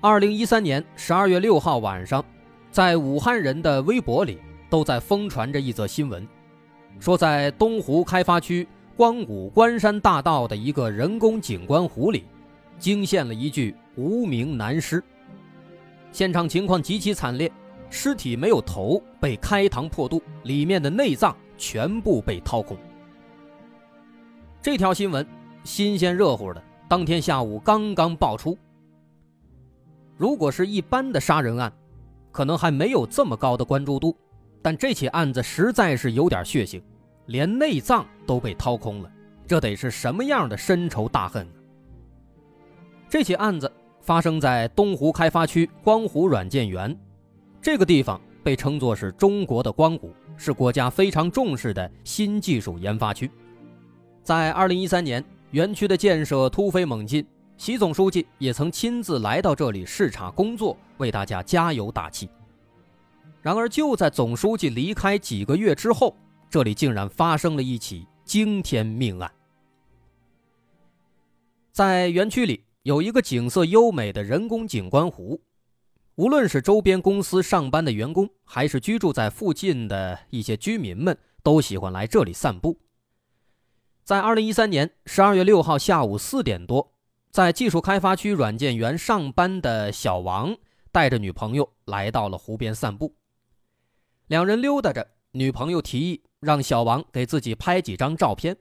二零一三年十二月六号晚上，在武汉人的微博里都在疯传着一则新闻，说在东湖开发区光谷关山大道的一个人工景观湖里，惊现了一具无名男尸。现场情况极其惨烈，尸体没有头，被开膛破肚，里面的内脏全部被掏空。这条新闻新鲜热乎的，当天下午刚刚爆出。如果是一般的杀人案，可能还没有这么高的关注度，但这起案子实在是有点血腥，连内脏都被掏空了，这得是什么样的深仇大恨啊！这起案子发生在东湖开发区光湖软件园，这个地方被称作是中国的光谷，是国家非常重视的新技术研发区。在2013年，园区的建设突飞猛进。习总书记也曾亲自来到这里视察工作，为大家加油打气。然而，就在总书记离开几个月之后，这里竟然发生了一起惊天命案。在园区里有一个景色优美的人工景观湖，无论是周边公司上班的员工，还是居住在附近的一些居民们，都喜欢来这里散步。在二零一三年十二月六号下午四点多。在技术开发区软件园上班的小王带着女朋友来到了湖边散步。两人溜达着，女朋友提议让小王给自己拍几张照片。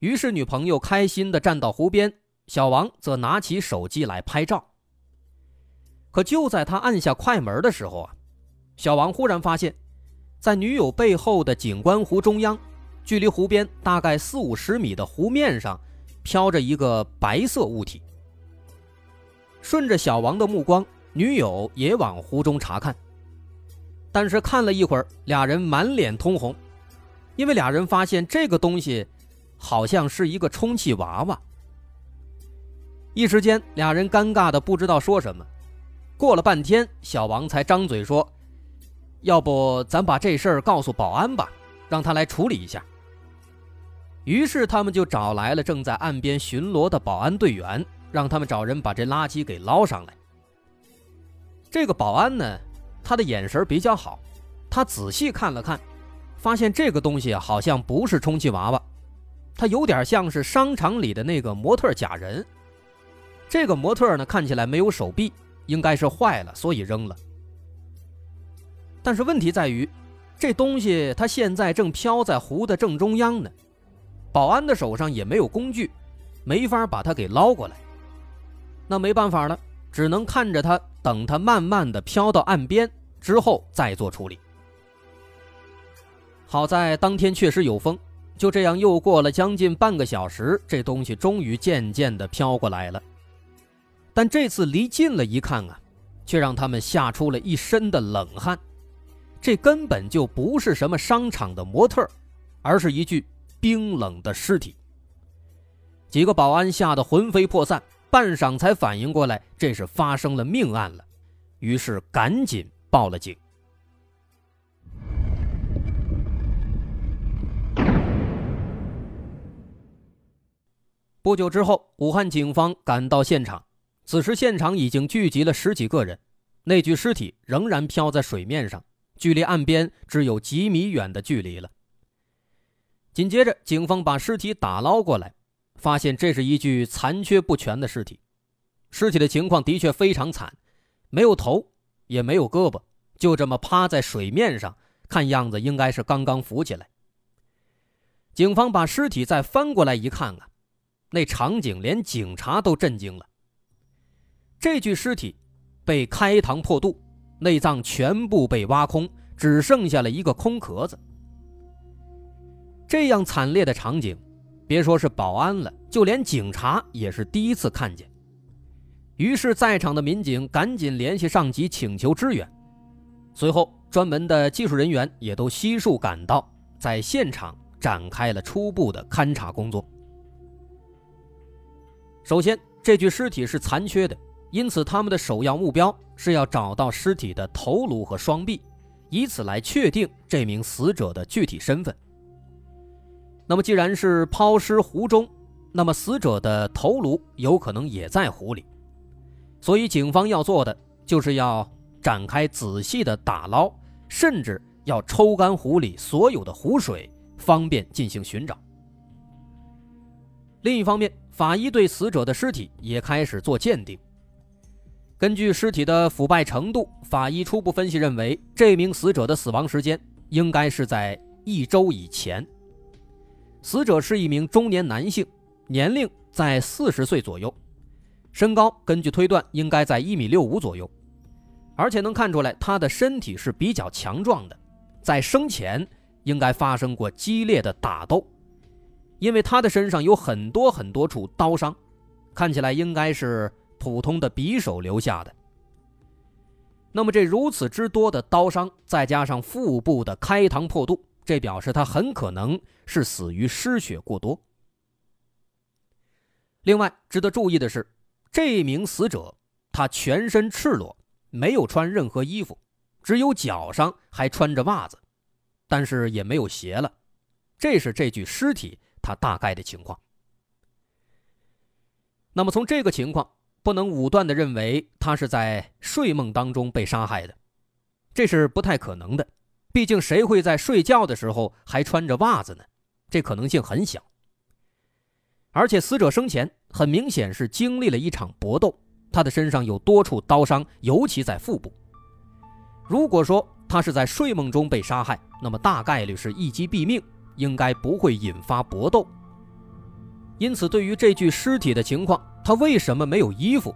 于是女朋友开心地站到湖边，小王则拿起手机来拍照。可就在他按下快门的时候啊，小王忽然发现，在女友背后的景观湖中央，距离湖边大概四五十米的湖面上。飘着一个白色物体，顺着小王的目光，女友也往湖中查看。但是看了一会儿，俩人满脸通红，因为俩人发现这个东西好像是一个充气娃娃。一时间，俩人尴尬的不知道说什么。过了半天，小王才张嘴说：“要不咱把这事儿告诉保安吧，让他来处理一下。”于是他们就找来了正在岸边巡逻的保安队员，让他们找人把这垃圾给捞上来。这个保安呢，他的眼神比较好，他仔细看了看，发现这个东西好像不是充气娃娃，它有点像是商场里的那个模特假人。这个模特呢，看起来没有手臂，应该是坏了，所以扔了。但是问题在于，这东西它现在正飘在湖的正中央呢。保安的手上也没有工具，没法把他给捞过来。那没办法了，只能看着他，等他慢慢的飘到岸边之后再做处理。好在当天确实有风，就这样又过了将近半个小时，这东西终于渐渐的飘过来了。但这次离近了一看啊，却让他们吓出了一身的冷汗。这根本就不是什么商场的模特，而是一具。冰冷的尸体，几个保安吓得魂飞魄散，半晌才反应过来这是发生了命案了，于是赶紧报了警。不久之后，武汉警方赶到现场，此时现场已经聚集了十几个人，那具尸体仍然漂在水面上，距离岸边只有几米远的距离了。紧接着，警方把尸体打捞过来，发现这是一具残缺不全的尸体。尸体的情况的确非常惨，没有头，也没有胳膊，就这么趴在水面上，看样子应该是刚刚浮起来。警方把尸体再翻过来一看啊，那场景连警察都震惊了。这具尸体被开膛破肚，内脏全部被挖空，只剩下了一个空壳子。这样惨烈的场景，别说是保安了，就连警察也是第一次看见。于是，在场的民警赶紧联系上级请求支援。随后，专门的技术人员也都悉数赶到，在现场展开了初步的勘查工作。首先，这具尸体是残缺的，因此他们的首要目标是要找到尸体的头颅和双臂，以此来确定这名死者的具体身份。那么，既然是抛尸湖中，那么死者的头颅有可能也在湖里，所以警方要做的就是要展开仔细的打捞，甚至要抽干湖里所有的湖水，方便进行寻找。另一方面，法医对死者的尸体也开始做鉴定。根据尸体的腐败程度，法医初步分析认为，这名死者的死亡时间应该是在一周以前。死者是一名中年男性，年龄在四十岁左右，身高根据推断应该在一米六五左右，而且能看出来他的身体是比较强壮的，在生前应该发生过激烈的打斗。因为他的身上有很多很多处刀伤，看起来应该是普通的匕首留下的。那么这如此之多的刀伤，再加上腹部的开膛破肚，这表示他很可能是死于失血过多。另外值得注意的是，这名死者他全身赤裸，没有穿任何衣服，只有脚上还穿着袜子，但是也没有鞋了。这是这具尸体。他大概的情况。那么从这个情况，不能武断的认为他是在睡梦当中被杀害的，这是不太可能的。毕竟谁会在睡觉的时候还穿着袜子呢？这可能性很小。而且死者生前很明显是经历了一场搏斗，他的身上有多处刀伤，尤其在腹部。如果说他是在睡梦中被杀害，那么大概率是一击毙命。应该不会引发搏斗，因此对于这具尸体的情况，他为什么没有衣服？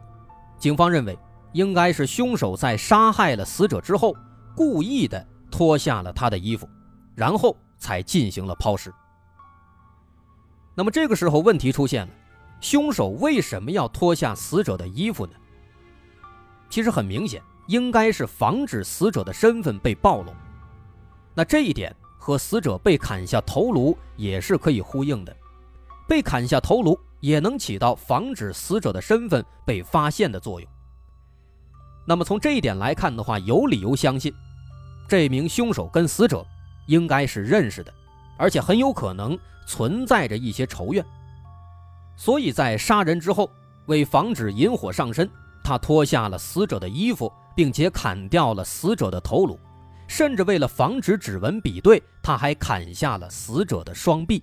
警方认为，应该是凶手在杀害了死者之后，故意的脱下了他的衣服，然后才进行了抛尸。那么这个时候问题出现了，凶手为什么要脱下死者的衣服呢？其实很明显，应该是防止死者的身份被暴露。那这一点。和死者被砍下头颅也是可以呼应的，被砍下头颅也能起到防止死者的身份被发现的作用。那么从这一点来看的话，有理由相信，这名凶手跟死者应该是认识的，而且很有可能存在着一些仇怨。所以在杀人之后，为防止引火上身，他脱下了死者的衣服，并且砍掉了死者的头颅。甚至为了防止指纹比对，他还砍下了死者的双臂。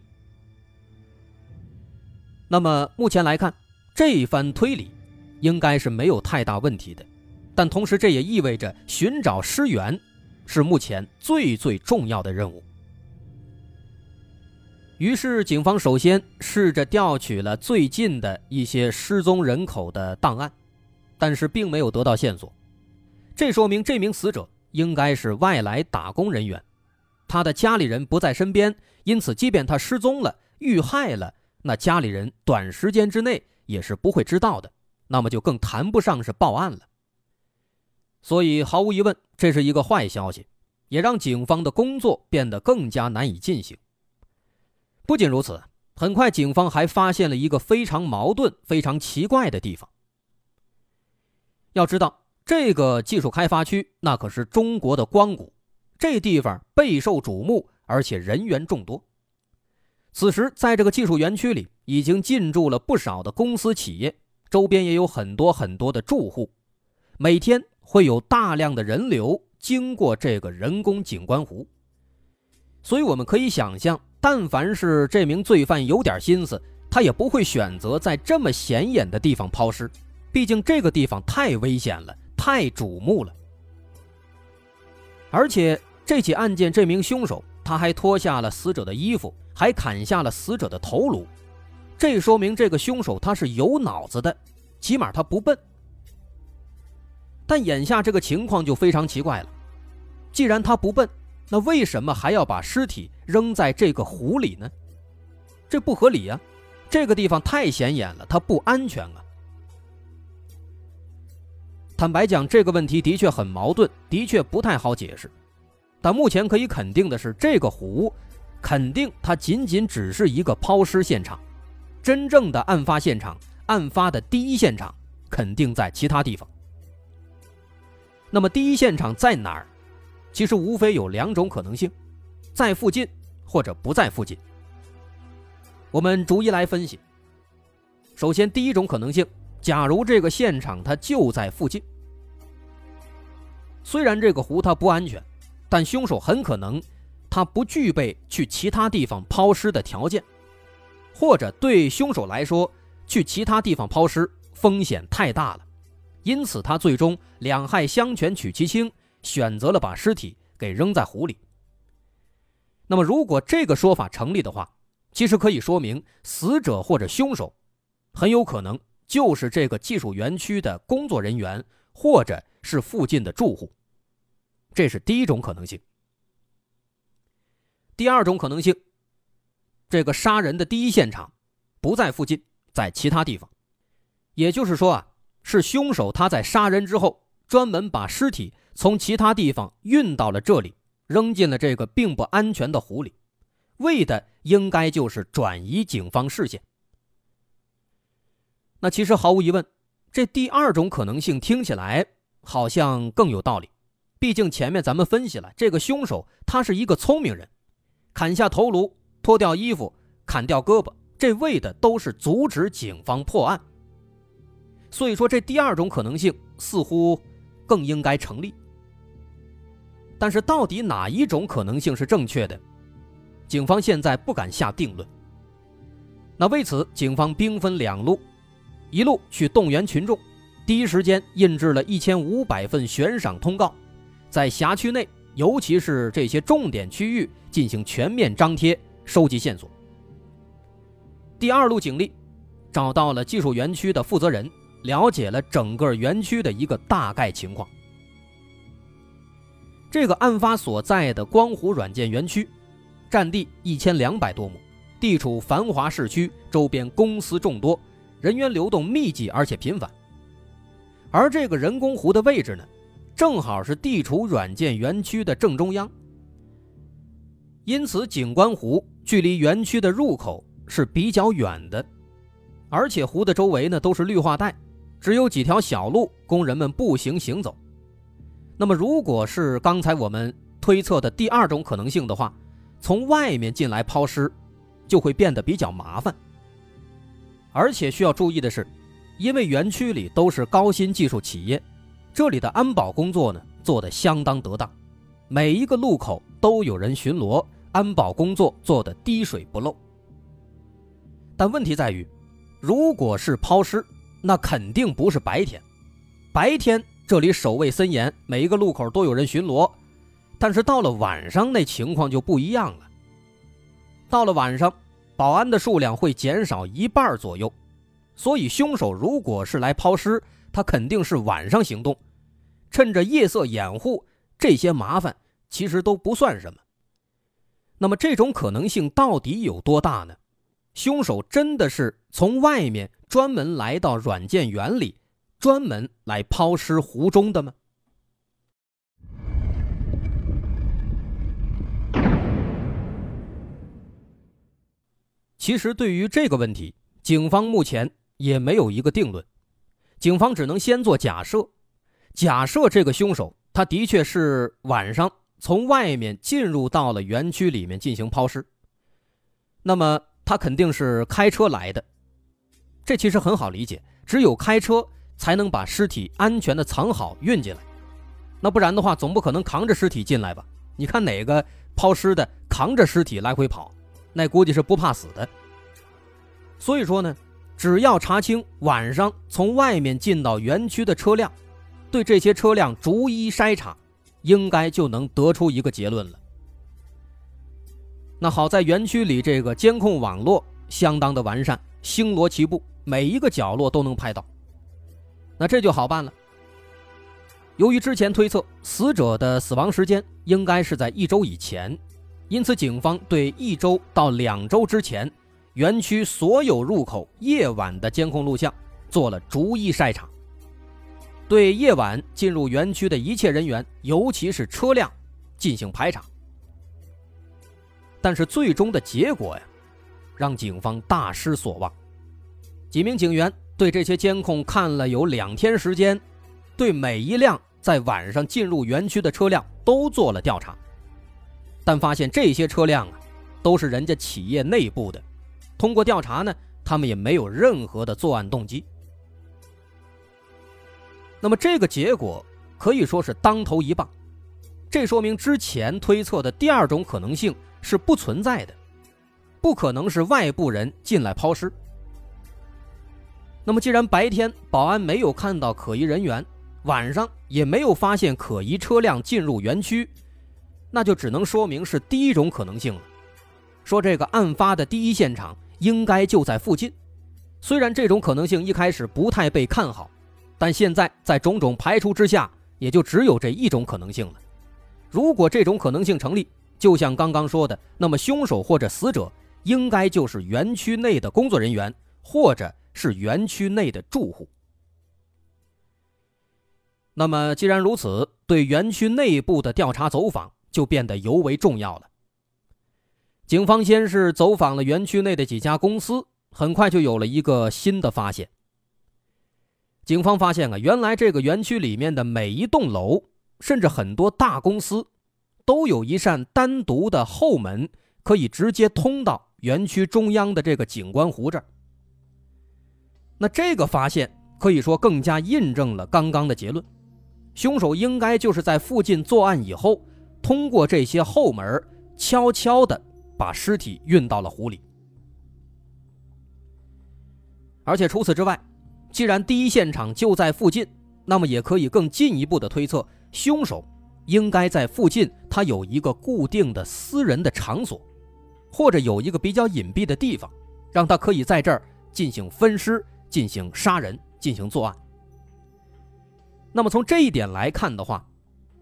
那么目前来看，这一番推理应该是没有太大问题的。但同时，这也意味着寻找尸源是目前最最重要的任务。于是，警方首先试着调取了最近的一些失踪人口的档案，但是并没有得到线索。这说明这名死者。应该是外来打工人员，他的家里人不在身边，因此即便他失踪了、遇害了，那家里人短时间之内也是不会知道的，那么就更谈不上是报案了。所以毫无疑问，这是一个坏消息，也让警方的工作变得更加难以进行。不仅如此，很快警方还发现了一个非常矛盾、非常奇怪的地方。要知道。这个技术开发区，那可是中国的光谷，这地方备受瞩目，而且人员众多。此时，在这个技术园区里，已经进驻了不少的公司企业，周边也有很多很多的住户，每天会有大量的人流经过这个人工景观湖。所以，我们可以想象，但凡是这名罪犯有点心思，他也不会选择在这么显眼的地方抛尸，毕竟这个地方太危险了。太瞩目了，而且这起案件，这名凶手他还脱下了死者的衣服，还砍下了死者的头颅，这说明这个凶手他是有脑子的，起码他不笨。但眼下这个情况就非常奇怪了，既然他不笨，那为什么还要把尸体扔在这个湖里呢？这不合理呀，这个地方太显眼了，它不安全啊。坦白讲，这个问题的确很矛盾，的确不太好解释。但目前可以肯定的是，这个湖肯定它仅仅只是一个抛尸现场，真正的案发现场、案发的第一现场肯定在其他地方。那么第一现场在哪儿？其实无非有两种可能性：在附近或者不在附近。我们逐一来分析。首先，第一种可能性，假如这个现场它就在附近，虽然这个湖它不安全，但凶手很可能他不具备去其他地方抛尸的条件，或者对凶手来说，去其他地方抛尸风险太大了，因此他最终两害相权取其轻，选择了把尸体给扔在湖里。那么，如果这个说法成立的话，其实可以说明，死者或者凶手很有可能就是这个技术园区的工作人员，或者是附近的住户。这是第一种可能性。第二种可能性，这个杀人的第一现场不在附近，在其他地方。也就是说啊，是凶手他在杀人之后，专门把尸体从其他地方运到了这里，扔进了这个并不安全的湖里。为的应该就是转移警方视线。那其实毫无疑问，这第二种可能性听起来好像更有道理。毕竟前面咱们分析了，这个凶手他是一个聪明人，砍下头颅、脱掉衣服、砍掉胳膊，这为的都是阻止警方破案。所以说，这第二种可能性似乎更应该成立。但是，到底哪一种可能性是正确的？警方现在不敢下定论。那为此，警方兵分两路，一路去动员群众，第一时间印制了一千五百份悬赏通告，在辖区内，尤其是这些重点区域进行全面张贴，收集线索。第二路警力找到了技术园区的负责人，了解了整个园区的一个大概情况。这个案发所在的光湖软件园区。占地一千两百多亩，地处繁华市区，周边公司众多，人员流动密集而且频繁。而这个人工湖的位置呢，正好是地处软件园区的正中央，因此景观湖距离园区的入口是比较远的，而且湖的周围呢都是绿化带，只有几条小路供人们步行行走。那么，如果是刚才我们推测的第二种可能性的话，从外面进来抛尸，就会变得比较麻烦。而且需要注意的是，因为园区里都是高新技术企业，这里的安保工作呢做得相当得当，每一个路口都有人巡逻，安保工作做得滴水不漏。但问题在于，如果是抛尸，那肯定不是白天，白天这里守卫森严，每一个路口都有人巡逻。但是到了晚上，那情况就不一样了。到了晚上，保安的数量会减少一半左右，所以凶手如果是来抛尸，他肯定是晚上行动，趁着夜色掩护，这些麻烦其实都不算什么。那么这种可能性到底有多大呢？凶手真的是从外面专门来到软件园里，专门来抛尸湖中的吗？其实对于这个问题，警方目前也没有一个定论。警方只能先做假设，假设这个凶手他的确是晚上从外面进入到了园区里面进行抛尸，那么他肯定是开车来的。这其实很好理解，只有开车才能把尸体安全的藏好运进来，那不然的话，总不可能扛着尸体进来吧？你看哪个抛尸的扛着尸体来回跑？那估计是不怕死的。所以说呢，只要查清晚上从外面进到园区的车辆，对这些车辆逐一筛查，应该就能得出一个结论了。那好在园区里这个监控网络相当的完善，星罗棋布，每一个角落都能拍到。那这就好办了。由于之前推测死者的死亡时间应该是在一周以前。因此，警方对一周到两周之前园区所有入口夜晚的监控录像做了逐一筛查。对夜晚进入园区的一切人员，尤其是车辆，进行排查。但是最终的结果呀，让警方大失所望。几名警员对这些监控看了有两天时间，对每一辆在晚上进入园区的车辆都做了调查，但发现这些车辆啊，都是人家企业内部的。通过调查呢，他们也没有任何的作案动机。那么这个结果可以说是当头一棒，这说明之前推测的第二种可能性是不存在的，不可能是外部人进来抛尸。那么既然白天保安没有看到可疑人员，晚上也没有发现可疑车辆进入园区，那就只能说明是第一种可能性了，说这个案发的第一现场应该就在附近。虽然这种可能性一开始不太被看好。但现在在种种排除之下，也就只有这一种可能性了。如果这种可能性成立，就像刚刚说的，那么凶手或者死者应该就是园区内的工作人员，或者是园区内的住户。那么既然如此，对园区内部的调查走访就变得尤为重要了。警方先是走访了园区内的几家公司，很快就有了一个新的发现。警方发现啊，原来这个园区里面的每一栋楼，甚至很多大公司，都有一扇单独的后门，可以直接通到园区中央的这个景观湖这儿。那这个发现可以说更加印证了刚刚的结论：凶手应该就是在附近作案以后，通过这些后门，悄悄的把尸体运到了湖里。而且除此之外，既然第一现场就在附近，那么也可以更进一步的推测，凶手应该在附近，他有一个固定的私人的场所，或者有一个比较隐蔽的地方，让他可以在这儿进行分尸、进行杀人、进行作案。那么从这一点来看的话，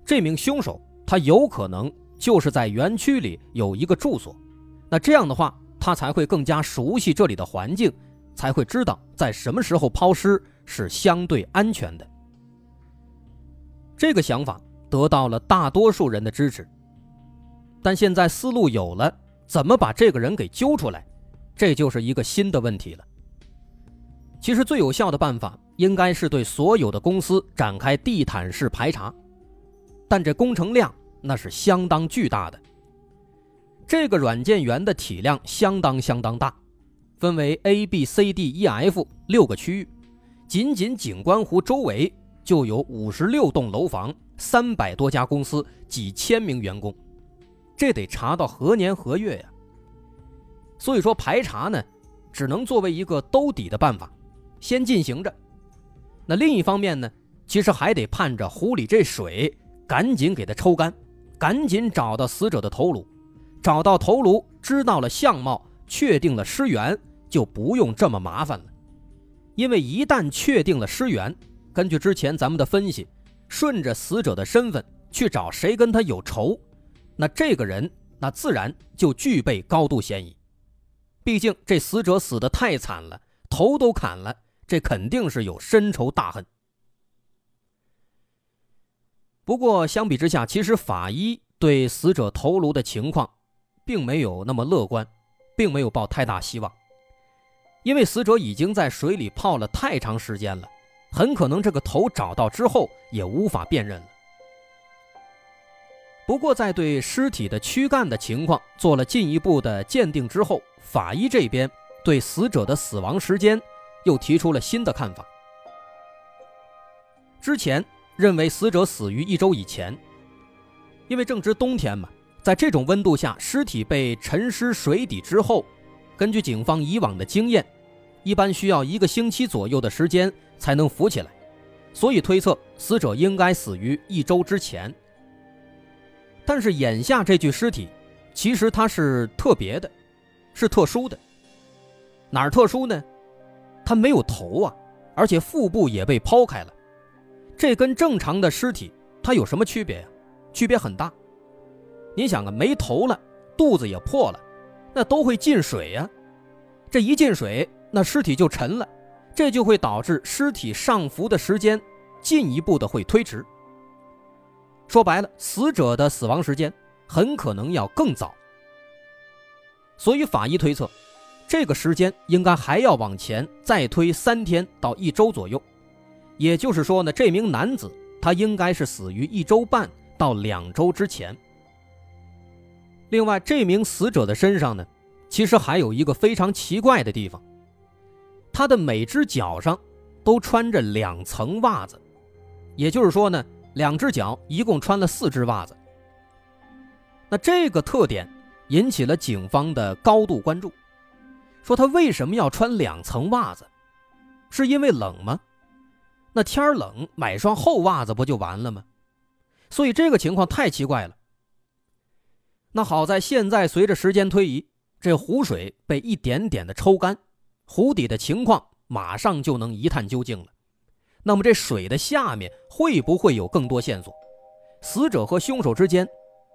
这名凶手他有可能就是在园区里有一个住所，那这样的话，他才会更加熟悉这里的环境。才会知道在什么时候抛尸是相对安全的。这个想法得到了大多数人的支持。但现在思路有了，怎么把这个人给揪出来，这就是一个新的问题了。其实最有效的办法应该是对所有的公司展开地毯式排查，但这工程量那是相当巨大的。这个软件园的体量相当相当大。分为 A、B、C、D、E、F 六个区域，仅仅景观湖周围就有五十六栋楼房、三百多家公司、几千名员工，这得查到何年何月呀？所以说排查呢，只能作为一个兜底的办法，先进行着。那另一方面呢，其实还得盼着湖里这水赶紧给它抽干，赶紧找到死者的头颅，找到头颅，知道了相貌，确定了尸源。就不用这么麻烦了，因为一旦确定了尸源，根据之前咱们的分析，顺着死者的身份去找谁跟他有仇，那这个人那自然就具备高度嫌疑。毕竟这死者死的太惨了，头都砍了，这肯定是有深仇大恨。不过相比之下，其实法医对死者头颅的情况，并没有那么乐观，并没有抱太大希望。因为死者已经在水里泡了太长时间了，很可能这个头找到之后也无法辨认了。不过，在对尸体的躯干的情况做了进一步的鉴定之后，法医这边对死者的死亡时间又提出了新的看法。之前认为死者死于一周以前，因为正值冬天嘛，在这种温度下，尸体被沉尸水底之后。根据警方以往的经验，一般需要一个星期左右的时间才能浮起来，所以推测死者应该死于一周之前。但是眼下这具尸体，其实它是特别的，是特殊的。哪儿特殊呢？它没有头啊，而且腹部也被剖开了。这跟正常的尸体它有什么区别呀？区别很大。你想啊，没头了，肚子也破了。那都会进水呀，这一进水，那尸体就沉了，这就会导致尸体上浮的时间进一步的会推迟。说白了，死者的死亡时间很可能要更早。所以法医推测，这个时间应该还要往前再推三天到一周左右。也就是说呢，这名男子他应该是死于一周半到两周之前。另外，这名死者的身上呢，其实还有一个非常奇怪的地方，他的每只脚上都穿着两层袜子，也就是说呢，两只脚一共穿了四只袜子。那这个特点引起了警方的高度关注，说他为什么要穿两层袜子？是因为冷吗？那天冷买双厚袜子不就完了吗？所以这个情况太奇怪了。那好在现在随着时间推移，这湖水被一点点的抽干，湖底的情况马上就能一探究竟了。那么这水的下面会不会有更多线索？死者和凶手之间，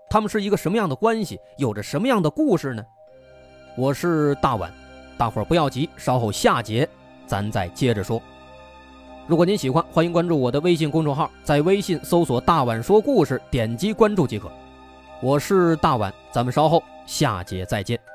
他们是一个什么样的关系？有着什么样的故事呢？我是大碗，大伙儿不要急，稍后下节咱再接着说。如果您喜欢，欢迎关注我的微信公众号，在微信搜索“大碗说故事”，点击关注即可。我是大碗，咱们稍后下节再见。